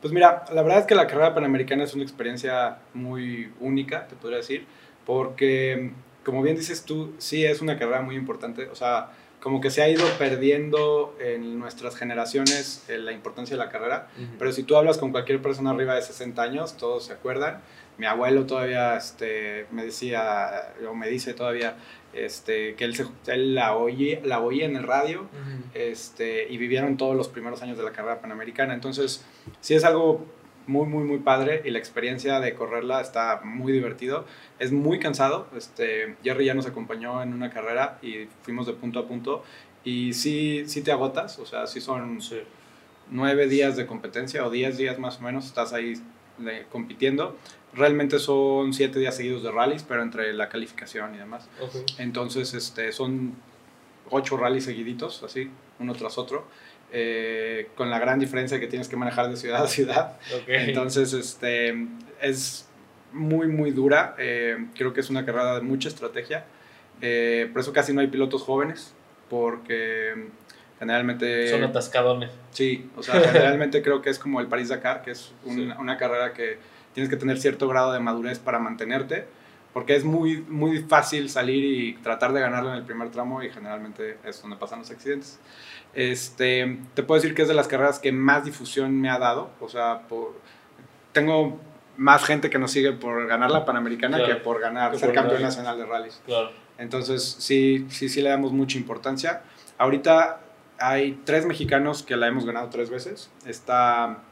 Pues mira, la verdad es que la carrera panamericana es una experiencia muy única, te podría decir, porque, como bien dices tú, sí es una carrera muy importante, o sea, como que se ha ido perdiendo en nuestras generaciones eh, la importancia de la carrera, pero si tú hablas con cualquier persona arriba de 60 años, todos se acuerdan. Mi abuelo todavía este, me decía, o me dice todavía, este, que él, se, él la, oye, la oía en el radio este, y vivieron todos los primeros años de la carrera panamericana. Entonces, sí es algo muy, muy, muy padre y la experiencia de correrla está muy divertido. Es muy cansado. Este, Jerry ya nos acompañó en una carrera y fuimos de punto a punto y sí, sí te agotas, o sea, sí son nueve días de competencia o diez días más o menos, estás ahí compitiendo. Realmente son siete días seguidos de rallies, pero entre la calificación y demás. Entonces, este, son ocho rallies seguiditos, así, uno tras otro. Eh, con la gran diferencia que tienes que manejar de ciudad a ciudad. Entonces, este, es muy, muy dura. Eh, creo que es una carrera de mucha estrategia. Eh, por eso casi no hay pilotos jóvenes, porque generalmente...
Son atascadones.
Sí, o sea, generalmente creo que es como el París-Dakar, que es una carrera que tienes que tener cierto grado de madurez para mantenerte, porque es muy, muy fácil salir y tratar de ganarlo en el primer tramo y generalmente es donde pasan los accidentes. Este, te puedo decir que es de las carreras que más difusión me ha dado, o sea, por, tengo más gente que nos sigue por ganar la Panamericana que por ganar, ser campeón nacional de rallies.
Claro.
Entonces, sí, sí, sí le damos mucha importancia. Ahorita hay tres mexicanos que la hemos ganado tres veces. Está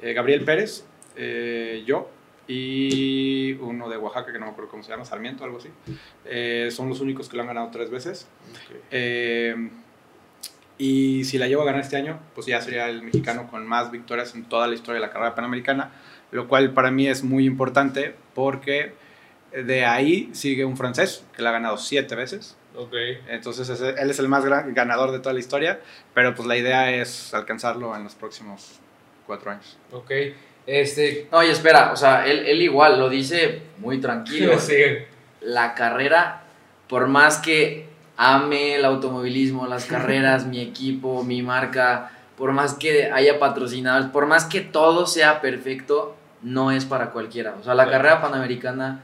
eh, Gabriel Pérez, eh, yo y uno de Oaxaca, que no me acuerdo cómo se llama, Sarmiento, algo así. Eh, son los únicos que lo han ganado tres veces. Eh, y si la llevo a ganar este año, pues ya sería el mexicano con más victorias en toda la historia de la carrera panamericana, lo cual para mí es muy importante porque de ahí sigue un francés que la ha ganado siete veces.
Okay.
Entonces él es el más gran ganador de toda la historia, pero pues la idea es alcanzarlo en los próximos cuatro años.
Ok. Este...
Oye, espera, o sea, él, él igual lo dice muy tranquilo.
sí.
La carrera, por más que ame el automovilismo, las carreras, mi equipo, mi marca, por más que haya patrocinados, por más que todo sea perfecto, no es para cualquiera. O sea, la carrera panamericana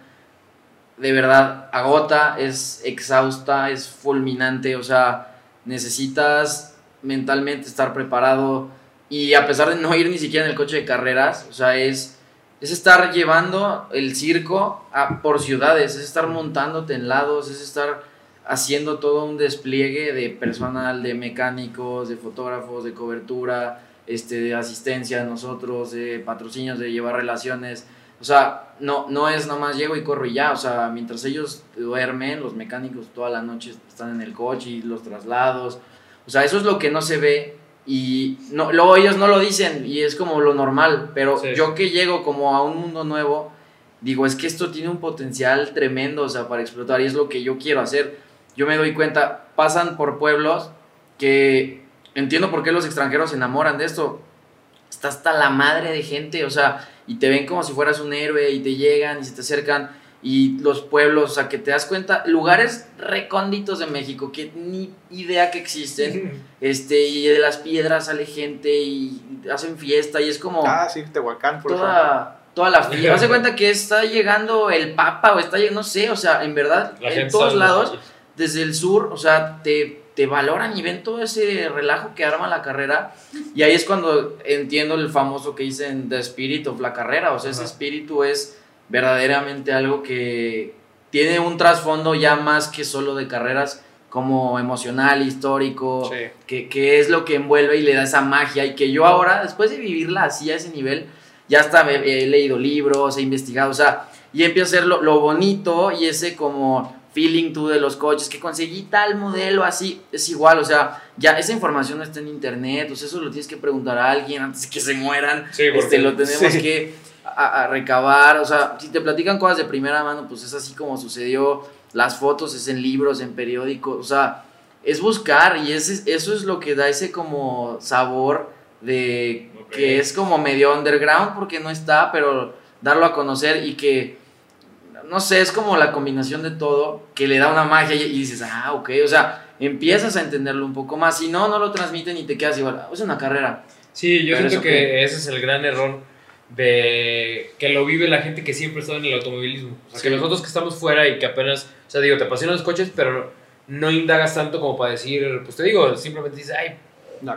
de verdad agota, es exhausta, es fulminante, o sea, necesitas mentalmente estar preparado y a pesar de no ir ni siquiera en el coche de carreras, o sea, es, es estar llevando el circo por ciudades, es estar montándote en lados, es estar haciendo todo un despliegue de personal, de mecánicos, de fotógrafos, de cobertura, este, de asistencia a nosotros, de patrocinios, de llevar relaciones. O sea, no, no es nomás llego y corro y ya. O sea, mientras ellos duermen, los mecánicos toda la noche están en el coche y los traslados. O sea, eso es lo que no se ve y no, luego ellos no lo dicen y es como lo normal, pero yo que llego como a un mundo nuevo, digo, es que esto tiene un potencial tremendo, o sea, para explotar y es lo que yo quiero hacer. Yo me doy cuenta, pasan por pueblos que entiendo por qué los extranjeros se enamoran de esto. Está hasta la madre de gente, o sea, y te ven como si fueras un héroe y te llegan y se te acercan y los pueblos, o sea, que te das cuenta, lugares recónditos de México que ni idea que existen, este, y de las piedras sale gente y hacen fiesta y es como...
Ah, sí, Tehuacán, por
toda, Toda la fiesta, se cuenta que está llegando el Papa o está llegando, no sé, o sea, en verdad, en todos lados, desde el sur, o sea, te, te valoran y ven todo ese relajo que arma la carrera. Y ahí es cuando entiendo el famoso que dicen The Spirit of la carrera, o sea, ese espíritu es verdaderamente algo que, tiene un trasfondo ya más que solo de carreras como emocional, histórico,
Sí.
que, que es lo que envuelve y le da esa magia y que yo ahora, después de vivirla así a ese nivel, ya hasta he leído libros, he investigado, o sea, y empiezo a hacer lo, lo bonito y ese como feeling tú de los coches, que conseguí tal modelo así, es igual, o sea, ya esa información está en internet, o sea, eso lo tienes que preguntar a alguien antes de que se mueran,
Sí,
este, lo tenemos
sí.
que a, a recabar, o sea, si te platican cosas de primera mano, pues es así como sucedió, las fotos es en libros, en periódicos, o sea, es buscar y ese, eso es lo que da ese como sabor de que es como medio underground porque no está, pero darlo a conocer y que, no sé, es como la combinación de todo que le da una magia y, y dices, ah, ok, o sea, empiezas a entenderlo un poco más, si no, no lo transmiten y te quedas igual, "Ah, es una carrera.
Sí, yo
Pero
siento que ese es el gran error de que lo vive la gente que siempre estado en el automovilismo. O sea,
Sí.
que nosotros que estamos fuera y que apenas, o sea, digo, te apasionan los coches, pero no indagas tanto como para decir, pues te digo, simplemente dices, ay,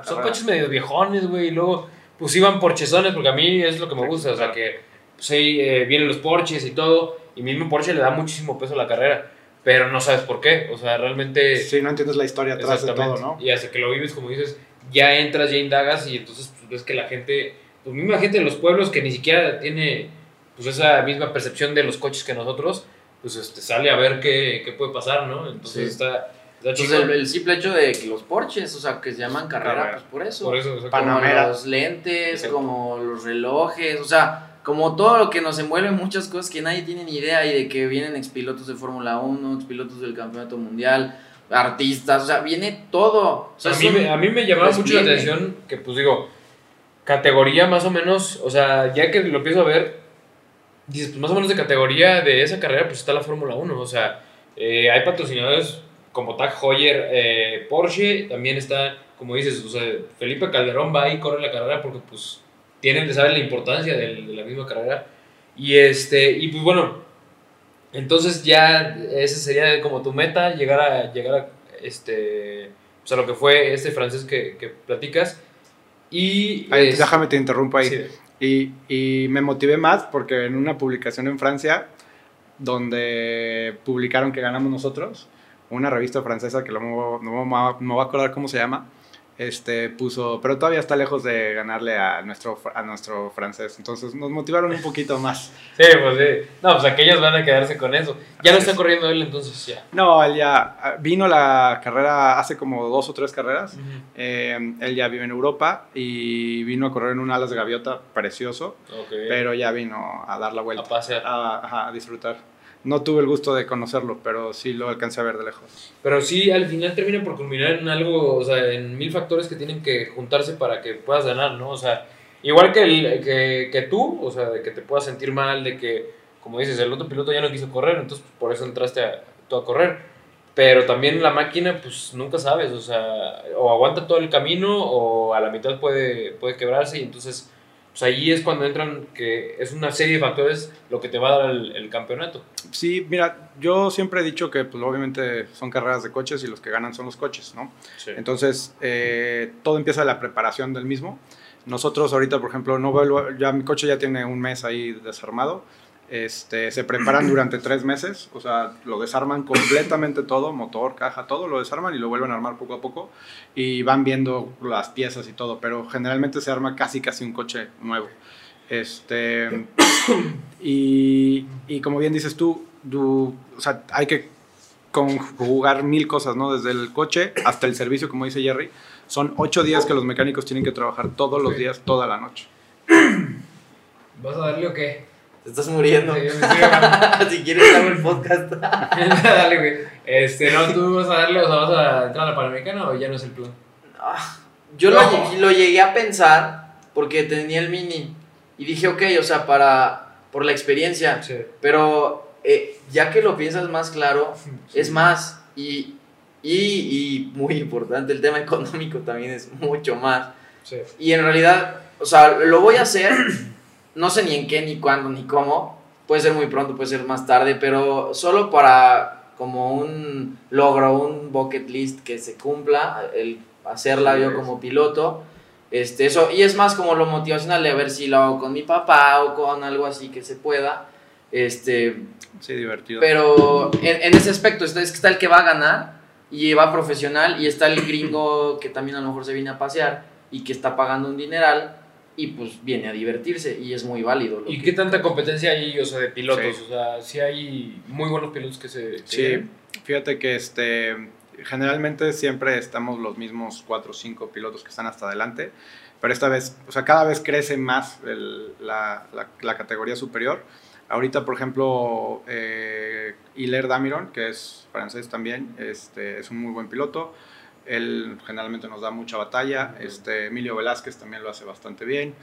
son coches medio viejones, güey, y luego, pues iban porchezones, porque a mí es lo que me gusta, o sea, que pues ahí eh, vienen los Porsches y todo, y mismo Porsche le da muchísimo peso a la carrera, pero no sabes por qué, o sea, realmente...
Sí, no entiendes la historia atrás de todo. ¿no?
Y hasta que lo vives, como dices, ya entras, ya indagas y entonces pues, ves que la gente, pues misma gente de los pueblos que ni siquiera tiene pues esa misma percepción de los coches que nosotros, pues este, sale a ver qué, qué puede pasar, ¿no? Entonces
Sí.
está, está
Entonces el, el simple hecho de que los Porsches, o sea, que se llaman carrera,
Carrera.
pues por eso.
Por eso, o sea,
como los lentes,
Exacto.
como los relojes, o sea, como todo lo que nos envuelve en muchas cosas que nadie tiene ni idea y de que vienen expilotos de Fórmula 1, expilotos del Campeonato Mundial, artistas, o sea, viene todo. O sea,
a, mí,
un
me- a mí me llamaba mucho la atención que, pues digo, categoría más o menos, o sea, ya que lo empiezo a ver, dices, pues más o menos de categoría de esa carrera, pues está la Fórmula 1, o sea, eh, hay patrocinadores como Tag Heuer, eh, Porsche, también está, como dices, o sea, Felipe Calderón va y corre la carrera porque, pues, tienen que saber la importancia de la misma carrera. Y, este, y pues bueno, entonces ya ese sería como tu meta, llegar a, llegar a, este, pues a lo que fue este francés que, que platicas. Y...
Ay,
es-
déjame te interrumpo ahí.
sí,
Y, y me motivé más porque en una publicación en Francia, donde publicaron que ganamos nosotros, una revista francesa que no no voy a- me voy a acordar cómo se llama, este, puso, pero todavía está lejos de ganarle a nuestro, a nuestro francés. Entonces nos motivaron un poquito más.
sí, pues sí. No, pues aquellos van a quedarse con eso. Ya no está corriendo él, entonces ya.
No, él ya ah, vino la carrera hace como dos o tres carreras. Eh, él ya vive en Europa y vino a correr en un alas de gaviota precioso, pero ya vino a dar la vuelta.
a pasear.
a disfrutar. No tuve el gusto de conocerlo, pero sí lo alcancé a ver de lejos.
Pero sí, al final termina por culminar en algo, o sea, en mil factores que tienen que juntarse para que puedas ganar, ¿no? O sea, igual que, el, que, que tú, o sea, de que te puedas sentir mal, de que, como dices, el otro piloto ya no quiso correr, entonces pues, por eso entraste a, tú a correr. Pero también la máquina, pues nunca sabes, o sea, o aguanta todo el camino o a la mitad puede, puede quebrarse y entonces, pues ahí es cuando entran, que es una serie de factores lo que te va a dar el, el campeonato.
Sí, mira, yo siempre he dicho que pues, obviamente son carreras de coches y los que ganan son los coches, ¿no?
Sí.
Entonces, eh, todo empieza de la preparación del mismo. Nosotros ahorita, por ejemplo, no vuelvo, ya mi coche ya tiene un mes ahí desarmado. Este, se preparan durante tres meses, o sea, lo desarman completamente todo, motor, caja, todo lo desarman y lo vuelven a armar poco a poco y van viendo las piezas y todo, pero generalmente se arma casi casi un coche nuevo. Este, y, y como bien dices tú, tú, o sea, hay que conjugar mil cosas, ¿no? Desde el coche hasta el servicio, como dice Jerry. Son ocho días que los mecánicos tienen que trabajar todos los días, toda la noche.
¿Vas a darle o qué?
Te estás muriendo.
Sí,
si quieres hago el podcast.
Dale, güey. Este, no, tú vas a darle, o sea, vas a entrar a la Panamericana o ya no es el plan.
Ah, Yo lo, lo llegué a pensar porque tenía el mini y dije, ok, o sea, para, por la experiencia,
Sí.
pero eh, ya que lo piensas más claro, es más y, y, y muy importante, el tema económico también es mucho más. Y en realidad, o sea, lo voy a hacer, no sé ni en qué, ni cuándo, ni cómo. Puede ser muy pronto, puede ser más tarde, pero solo para como un logro, un bucket list que se cumpla, el hacerla yo como piloto. Este, eso, y es más como lo motivacional de a ver si lo hago con mi papá o con algo así que se pueda. Este,
Sí, divertido.
pero en, en ese aspecto está, es que está el que va a ganar y va profesional y está el gringo que también a lo mejor se viene a pasear y que está pagando un dineral y pues viene a divertirse y es muy válido. lo
¿Y
que-
qué tanta competencia hay, o sea, de pilotos?
Sí.
O sea, sí hay muy buenos pilotos que se...
Sí, fíjate que este, generalmente siempre estamos los mismos 4 o 5 pilotos que están hasta adelante, pero esta vez, o sea, cada vez crece más el- la, la- la categoría superior. Ahorita, por ejemplo, eh, Hilaire Damiron, que es francés también, este, es un muy buen piloto. Él generalmente nos da mucha batalla. Este, Emilio Velázquez también lo hace bastante bien.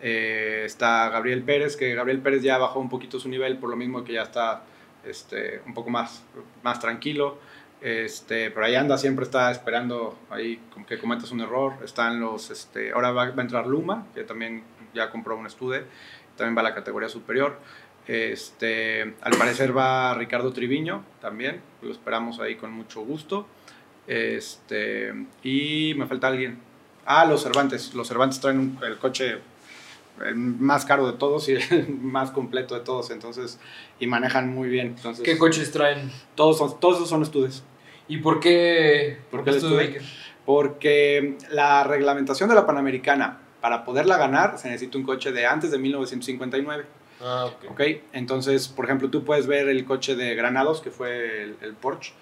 Eh, está Gabriel Pérez, que Gabriel Pérez ya bajó un poquito su nivel, por lo mismo que ya está este, un poco más, más tranquilo. Este, pero ahí anda, siempre está esperando ahí que cometas un error. Están los, este, ahora va, va a entrar Luma, que también ya compró un estudio, también va a la categoría superior. Este, al parecer va Ricardo Triviño también, lo esperamos ahí con mucho gusto. Este, y me falta alguien. Ah, los Cervantes. Los Cervantes traen un- el coche el más caro de todos y el más completo de todos, entonces, y manejan muy bien. Entonces,
¿Qué coches traen?
todos, son, todos esos son estudios.
¿Y por qué?
¿Por
¿Por
qué
qué
el
Studebaker?
Porque la reglamentación de la Panamericana, para poderla ganar, se necesita un coche de antes de 1959.
Ah, ok.
¿ok? Entonces, por ejemplo, tú puedes ver el coche de Granados, que fue el, el Porsche,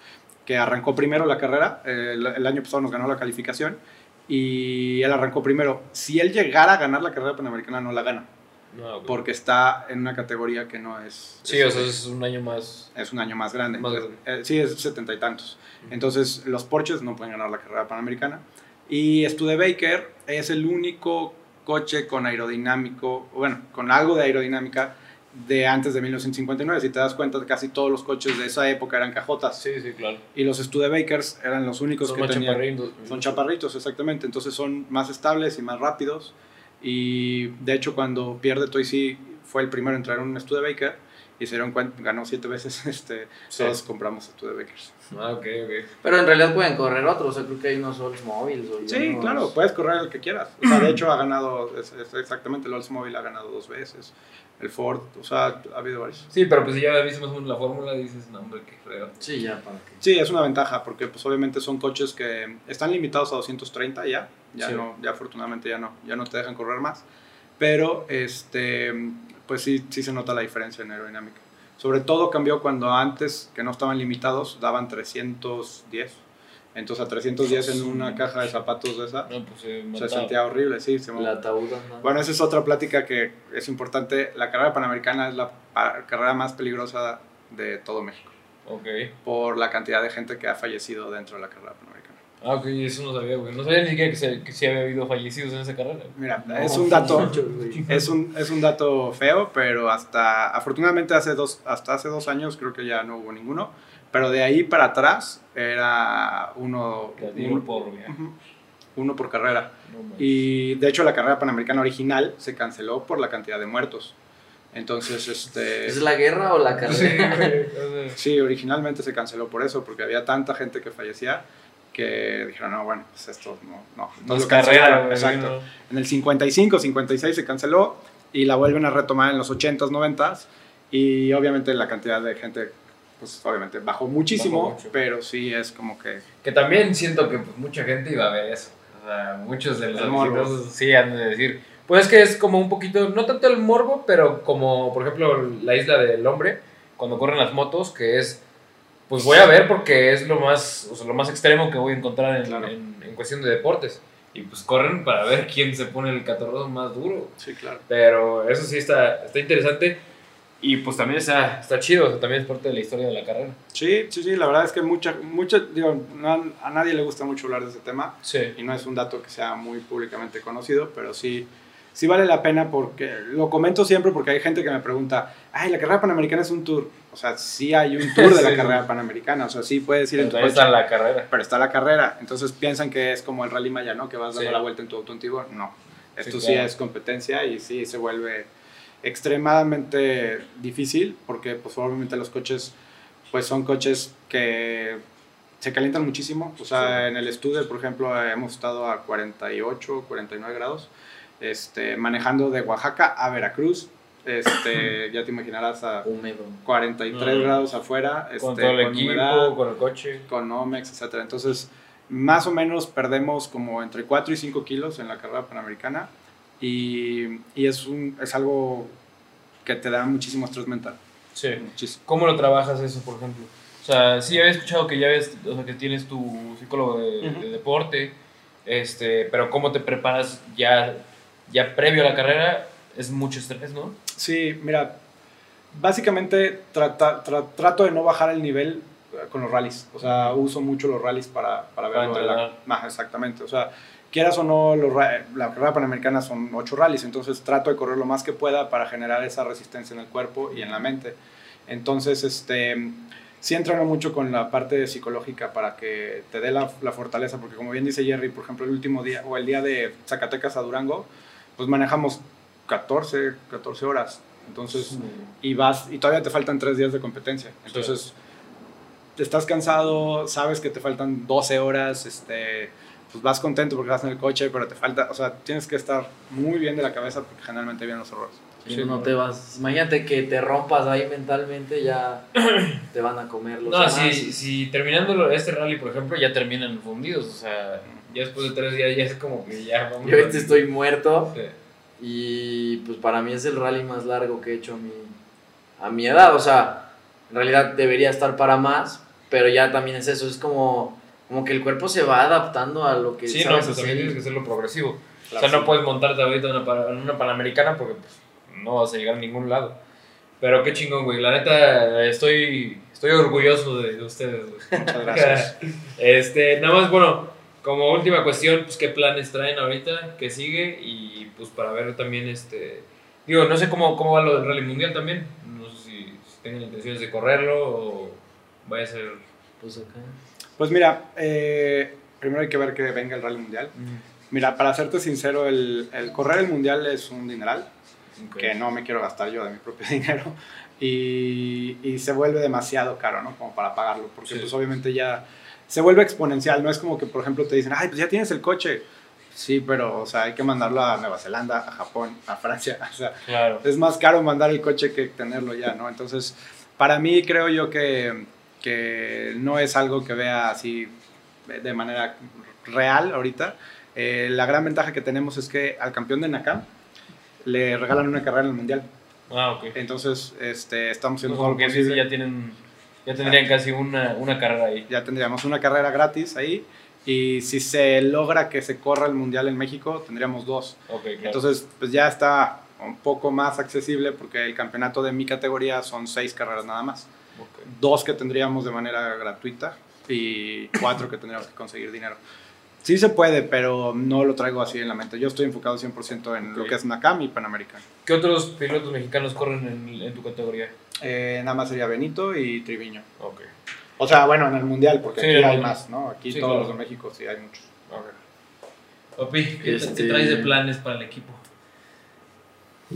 que arrancó primero la carrera, el, el año pasado nos ganó la calificación, y él arrancó primero. Si él llegara a ganar la carrera panamericana, no la gana,
Ah, ok.
porque está en una categoría que no es...
Sí, o sea, es un año más...
es un año más grande.
Más
Entonces, eh, sí, es setenta y tantos. Entonces, los Porsches no pueden ganar la carrera panamericana. Y Studebaker es el único coche con aerodinámico, bueno, con algo de aerodinámica de antes de 1959. Si te das cuenta, casi todos los coches de esa época eran cajotas.
Sí, sí, claro.
Y los Studebakers eran los únicos
Son
que
más
tenían...
chaparritos.
Son chaparritos, exactamente. Entonces son más estables y más rápidos. Y de hecho, cuando pierde Toy C, fue el primero en traer un Studebaker. Y se dieron cuenta, ganó siete veces. Este,
Sí.
Todos compramos Studebakers.
Ah, ok, ok.
Pero en realidad pueden correr otros, o sea, creo que hay unos Oldsmobiles. o
Sí,
unos-
claro, puedes correr el que quieras. O sea, de hecho, ha ganado, es- es exactamente, el Oldsmobile ha ganado dos veces. El Ford, o sea, ha habido varios.
Sí, pero pues si ya viste más o menos la fórmula, dices, no, hombre, qué fregado.
Sí, ya, para que.
Sí, es una ventaja porque pues obviamente son coches que están limitados a 230 ya, ya
Sí.
no, ya afortunadamente ya no, ya no te dejan correr más, pero este, pues sí, sí se nota la diferencia en aerodinámica. Sobre todo cambió cuando antes, que no estaban limitados, daban 310. Entonces a 310 en una caja de zapatos de esa,
No, pues se
se sentía horrible, sí. Se
La ataúd, ¿no?
bueno, esa es otra plática que es importante. La carrera panamericana es la carrera más peligrosa de todo México
Ok.
por la cantidad de gente que ha fallecido dentro de la carrera panamericana.
Ah, ok, eso no sabía, güey. No sabía ni siquiera que, se, que sí había habido fallecidos en esa carrera.
Mira,
No,
es un dato, es un, es un dato feo, pero hasta, afortunadamente hace dos, hasta hace dos años creo que ya no hubo ninguno, pero de ahí para atrás era uno, uno,
por,
uno por carrera.
No.
Y de hecho la carrera panamericana original se canceló por la cantidad de muertos. Entonces, este...
¿Es la guerra o la
Sí,
carrera?
sea,
Sí, originalmente se canceló por eso, porque había tanta gente que fallecía que dijeron, no, bueno, pues esto no, no.
no
lo cancelaron,
carrera.
Exacto.
no.
En el 55, 56 se canceló y la vuelven a retomar en los 80s, 90s y obviamente la cantidad de gente, pues obviamente bajó muchísimo,
Bajó
pero sí es como que...
Que también siento que pues, mucha gente iba a ver eso. O sea, muchos de los aficionados sí han de decir. Pues es que es como un poquito, no tanto el morbo, pero como por ejemplo la isla del hombre, cuando corren las motos, que es, pues voy a ver porque es lo más, o sea, lo más extremo que voy a encontrar en,
Claro.
en, en cuestión de deportes. Y pues corren para ver quién se pone el catorroso más duro.
Sí, claro.
Pero eso sí está, está interesante. Y pues también está, está chido, también es parte de la historia de la carrera.
Sí, sí, sí, la verdad es que mucha, mucha digo, no- a nadie le gusta mucho hablar de ese tema.
Sí.
y no es un dato que sea muy públicamente conocido, pero sí, sí vale la pena porque lo comento siempre porque hay gente que me pregunta, ay, la carrera panamericana es un tour. O sea, sí hay un tour de la
Sí.
carrera panamericana, o sea, sí puedes ir en tu coche,
está la carrera.
pero está la carrera. Entonces piensan que es como el rally Maya, ¿no? Que vas dando
Sí.
la vuelta en tu auto antiguo. No, esto sí,
claro.
es competencia y sí se vuelve extremadamente difícil porque pues obviamente los coches pues son coches que se calientan muchísimo. O sea, en el estudio, por ejemplo, hemos estado a 48, 49 grados, este, manejando de Oaxaca a Veracruz. este, ya te imaginarás a
Húmedo.
43
Mm.
grados afuera, este,
Con todo el equipo,
humedad,
con el coche.
con Omex, etcétera. Entonces, más o menos perdemos como entre 4 y 5 kilos en la carrera panamericana y, y es, un, es algo que te da muchísimo estrés mental.
Sí.
Muchísimo.
¿Cómo lo trabajas eso, por ejemplo? O sea, sí había escuchado que ya ves, o sea, que tienes tu psicólogo de,
Ujú.
de deporte, este, pero ¿cómo te preparas ya, ya previo a la carrera? Es mucho estrés, ¿no?
Sí, mira, básicamente trata- tra- trato de no bajar el nivel eh, con los rallies. O sea, uso mucho los rallies para, para
Para
de la-. Ajá, exactamente. O sea, quieras o no, los la carrera panamericana son ocho rallies, entonces trato de correr lo más que pueda para generar esa resistencia en el cuerpo y en la mente. Entonces, este, sí entreno mucho con la parte psicológica para que te dé la, la fortaleza, porque como bien dice Jerry, por ejemplo, el último día o el día de Zacatecas a Durango, pues manejamos 14, 14 horas. Entonces, y vas y todavía te faltan tres días de competencia. Entonces, estás cansado, sabes que te faltan 12 horas, este, pues vas contento porque vas en el coche, pero te falta, o sea, tienes que estar muy bien de la cabeza porque generalmente vienen los errores.
Sí,
no te vas. Imagínate que te rompas ahí mentalmente, ya te van a comer los
No, si, si terminando lo- este rally, por ejemplo, ya terminan fundidos, o sea, ya después de tres días ya es como que ya vamos.
Yo ahorita estoy muerto
Sí.
y pues para mí es el rally más largo que he hecho a mi, a mi edad. O sea, en realidad debería estar para más, pero ya también es eso. Es como, como que el cuerpo se va adaptando a lo que
Sí, no,
sabes
pues
hacer.
también tienes que hacerlo progresivo.
Claro,
o sea, no puedes montarte ahorita en una, una panamericana porque pues, no vas a llegar a ningún lado. Pero qué chingón, güey. La neta, estoy, estoy orgulloso de, de ustedes, güey.
Muchas gracias.
Este, nada más, bueno, como última cuestión, pues qué planes traen ahorita, qué sigue y pues para ver también, este, digo, no sé cómo, cómo va lo del rally mundial también. No sé si, si tengan intenciones de correrlo o vaya a ser...
Pues acá.
Pues mira, eh, primero hay que ver que venga el Rally Mundial. Mira, para serte sincero, el, el correr el Mundial es un dineral. que no me quiero gastar yo de mi propio dinero y, y se vuelve demasiado caro, ¿no? Como para pagarlo, porque
Sí.
pues obviamente ya se vuelve exponencial, no es como que por ejemplo te dicen, ay, pues ya tienes el coche. Sí, pero o sea, hay que mandarlo a Nueva Zelanda, a Japón, a Francia, o sea,
Claro.
es más caro mandar el coche que tenerlo ya, ¿no? Entonces, para mí creo yo que, que no es algo que vea así de manera real ahorita. Eh, la gran ventaja que tenemos es que al campeón de Nakam le regalan una carrera en el Mundial.
Ah, ok.
Entonces, este, estamos
Pues
haciendo todo lo posible.
ya tienen, ya tendrían casi una, una carrera ahí.
Ya tendríamos una carrera gratis ahí. Y si se logra que se corra el Mundial en México, tendríamos dos.
Ok, claro.
Entonces, pues ya está un poco más accesible porque el campeonato de mi categoría son seis carreras nada más.
Ok.
Dos que tendríamos de manera gratuita y cuatro que tendríamos que conseguir dinero. Sí se puede, pero no lo traigo así en la mente. Yo estoy enfocado 100% en lo
Ok.
que es Nakam y Panamericano.
¿Qué otros pilotos mexicanos corren en, en tu categoría?
Eh, nada más sería Benito y Triviño.
Ok.
O sea, bueno, en el Mundial, porque
Sí,
aquí hay más, ¿no? Aquí
Sí,
todos
claro.
los de México sí hay muchos.
Papi, ¿qué
Este-
te traes de planes para el equipo?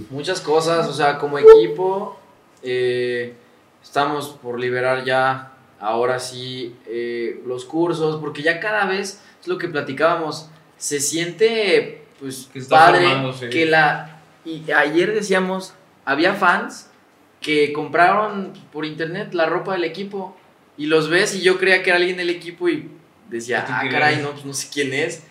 Muchas cosas, o sea, como equipo, eh, estamos por liberar ya, ahora sí, eh, los cursos, porque ya cada vez, es lo que platicábamos, se siente, pues,
Que está
padre,
formándose.
que la... Y ayer decíamos, había fans que compraron por internet la ropa del equipo, y los ves, y yo creía que era alguien del equipo, y decía,
¿Y tú
ah, caray, no, pues no sé quién es.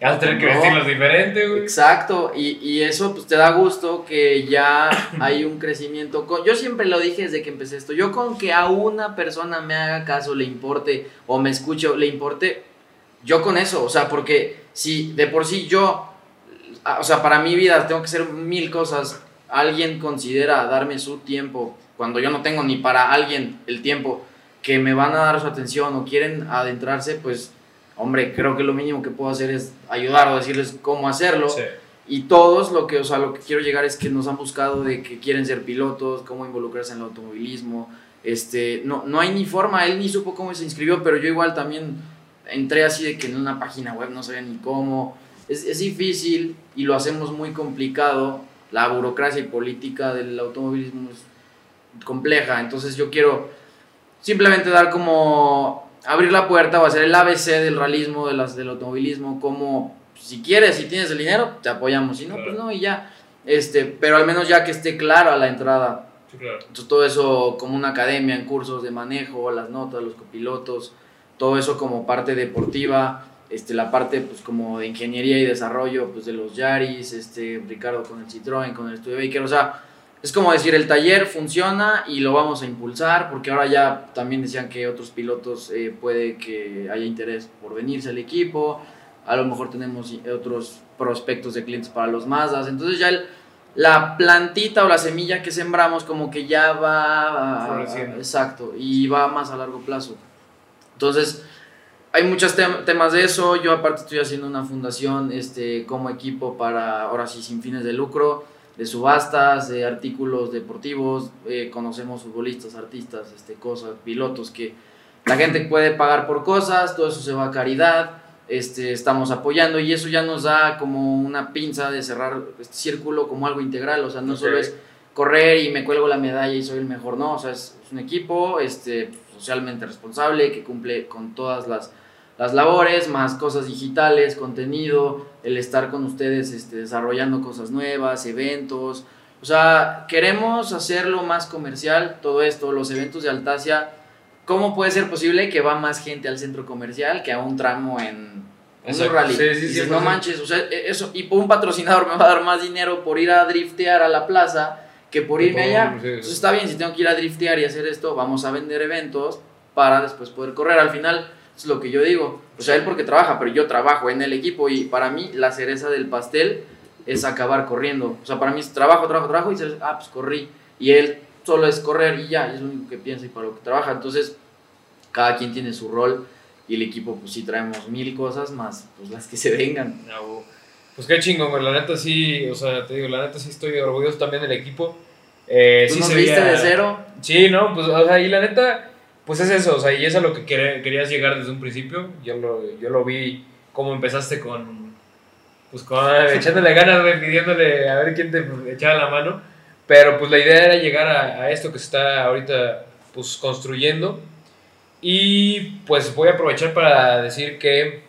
Vas a tener que
No.
vestirlos diferente, güey.
Exacto, y, y eso pues te da gusto que ya hay un crecimiento. Con, yo siempre lo dije desde que empecé esto, yo con que a una persona me haga caso, le importe, o me escuche, le importe, yo con eso, o sea, porque si de por sí yo, a- o sea, para mi vida tengo que hacer mil cosas, alguien considera darme su tiempo, cuando yo no tengo ni para alguien el tiempo, que me van a dar su atención o quieren adentrarse, pues, hombre, creo que lo mínimo que puedo hacer es ayudar o decirles cómo hacerlo.
Sí.
Y todos lo que, o sea, lo que quiero llegar es que nos han buscado de que quieren ser pilotos, cómo involucrarse en el automovilismo. Este, no, no hay ni forma, él ni supo cómo se inscribió, pero yo igual también entré así de que en una página web no sabía ni cómo. Es, es difícil y lo hacemos muy complicado. La burocracia y política del automovilismo es compleja, entonces yo quiero simplemente dar como abrir la puerta o hacer el ABC del realismo, de las, del automovilismo, como si quieres, si tienes el dinero, te apoyamos, si no,
Claro.
pues no, y ya. este, pero al menos ya que esté clara la entrada.
Sí, claro.
Entonces todo eso como una academia en cursos de manejo, las notas, los copilotos, todo eso como parte deportiva, este, la parte pues como de ingeniería y desarrollo pues de los Yaris, este, Ricardo con el Citroën, con el Estudio Baker, o sea, es como decir, el taller funciona y lo vamos a impulsar, porque ahora ya también decían que otros pilotos eh, puede que haya interés por venirse al equipo, a lo mejor tenemos otros prospectos de clientes para los Mazdas, entonces ya el, la plantita o la semilla que sembramos como que ya va...
Floreciendo.
exacto, y va más a largo plazo. Entonces, hay muchos tem- temas de eso. Yo aparte estoy haciendo una fundación este, como equipo para, ahora sí, sin fines de lucro, de subastas, de artículos deportivos. eh, conocemos futbolistas, artistas, este, cosas, pilotos que la gente puede pagar por cosas, todo eso se va a caridad. Este, estamos apoyando y eso ya nos da como una pinza de cerrar este círculo como algo integral, o sea, no solo es correr y me cuelgo la medalla y soy el mejor, no, o sea, es, es un equipo este, socialmente responsable que cumple con todas las, las labores, más cosas digitales, contenido, el estar con ustedes este, desarrollando cosas nuevas, eventos, o sea, queremos hacerlo más comercial, todo esto, los eventos de Altasia, ¿cómo puede ser posible que va más gente al centro comercial que a un tramo en un
Exacto.
rally?
Sí, sí,
Dices,
100%.
no manches, o sea, e- eso, y por un patrocinador me va a dar más dinero por ir a driftear a la plaza que por irme allá.
sí, sí.
Entonces está bien, si tengo que ir a driftear y hacer esto, vamos a vender eventos para después poder correr. Al final es lo que yo digo. O sea, él porque trabaja, pero yo trabajo en el equipo y para mí la cereza del pastel es acabar corriendo. O sea, para mí es trabajo, trabajo, trabajo y ah, pues corrí. Y él solo es correr y ya, es lo único que piensa y para lo que trabaja. Entonces, cada quien tiene su rol y el equipo, pues sí traemos mil cosas más, pues las que se vengan.
Huevo. Pues qué chingón, güey. La neta sí, o sea, te digo, la neta sí estoy orgulloso también del equipo. Eh,
Tú
sí
nos viste
veía-
de cero.
Sí, no, pues, o sea, y la neta, pues es eso, o sea, y es a lo que querías llegar desde un principio. Yo lo, yo lo vi cómo empezaste con, pues con, echándole ganas, pidiéndole a ver quién te echaba la mano. Pero pues la idea era llegar a, a esto que se está ahorita, pues, construyendo. Y pues voy a aprovechar para decir que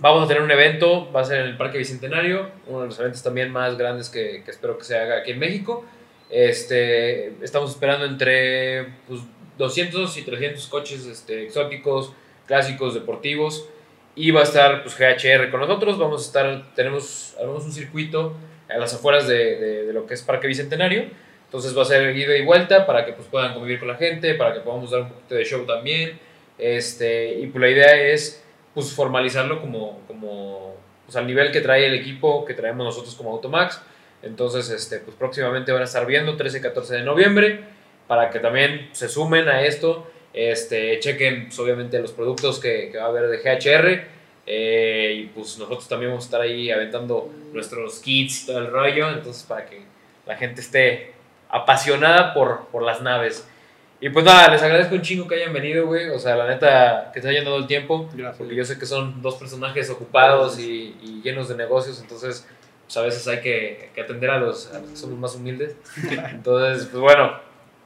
vamos a tener un evento, va a ser en el Parque Bicentenario, uno de los eventos también más grandes que, que espero que se haga aquí en México. Este, estamos esperando entre pues, 200 y 300 coches este, exóticos, clásicos, deportivos. Y va a estar pues, GHR con nosotros. Vamos a estar, tenemos armamos un circuito a las afueras de, de- de lo que es Parque Bicentenario. Entonces va a ser ida y vuelta para que pues, puedan convivir con la gente, para que podamos dar un poquito de show también. Este, y pues la idea es pues, formalizarlo como, como pues, al nivel que trae el equipo que traemos nosotros como Automax. Entonces, este, pues próximamente van a estar viendo 13 y 14 de noviembre para que también se sumen a esto. Este, chequen pues, obviamente los productos que, que va a haber de GHR. eh, y pues nosotros también vamos a estar ahí aventando nuestros kits y todo el rollo. Entonces, para que la gente esté apasionada por, por las naves. Y pues nada, les agradezco un chingo que hayan venido, güey. O sea, la neta, que se hayan dado el tiempo.
Gracias.
Porque yo sé que son dos personajes ocupados y, y llenos de negocios, entonces pues a veces hay que, que atender a los, a los que somos más humildes. Entonces, pues bueno,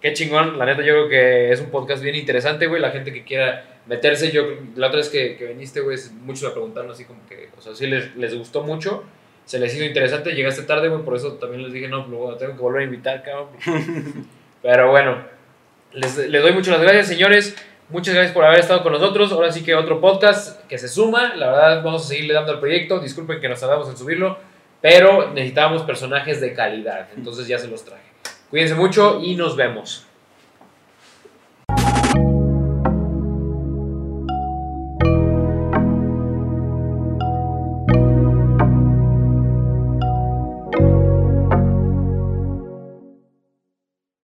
qué chingón. La neta, yo creo que es un podcast bien interesante, güey. La gente que quiera meterse, yo la otra vez que, que viniste, güey, muchos me preguntaron así como que, o sea, sí les, les gustó mucho, se les hizo interesante. Llegaste tarde, güey, por eso también les dije, no, lo tengo que volver a invitar, cabrón. Pero bueno, les, les doy muchas gracias, señores. Muchas gracias por haber estado con nosotros. Ahora sí que otro podcast que se suma. La verdad, vamos a seguirle dando al proyecto. Disculpen que nos tardamos en subirlo, pero necesitábamos personajes de calidad. Entonces ya se los traje. Cuídense mucho y nos vemos.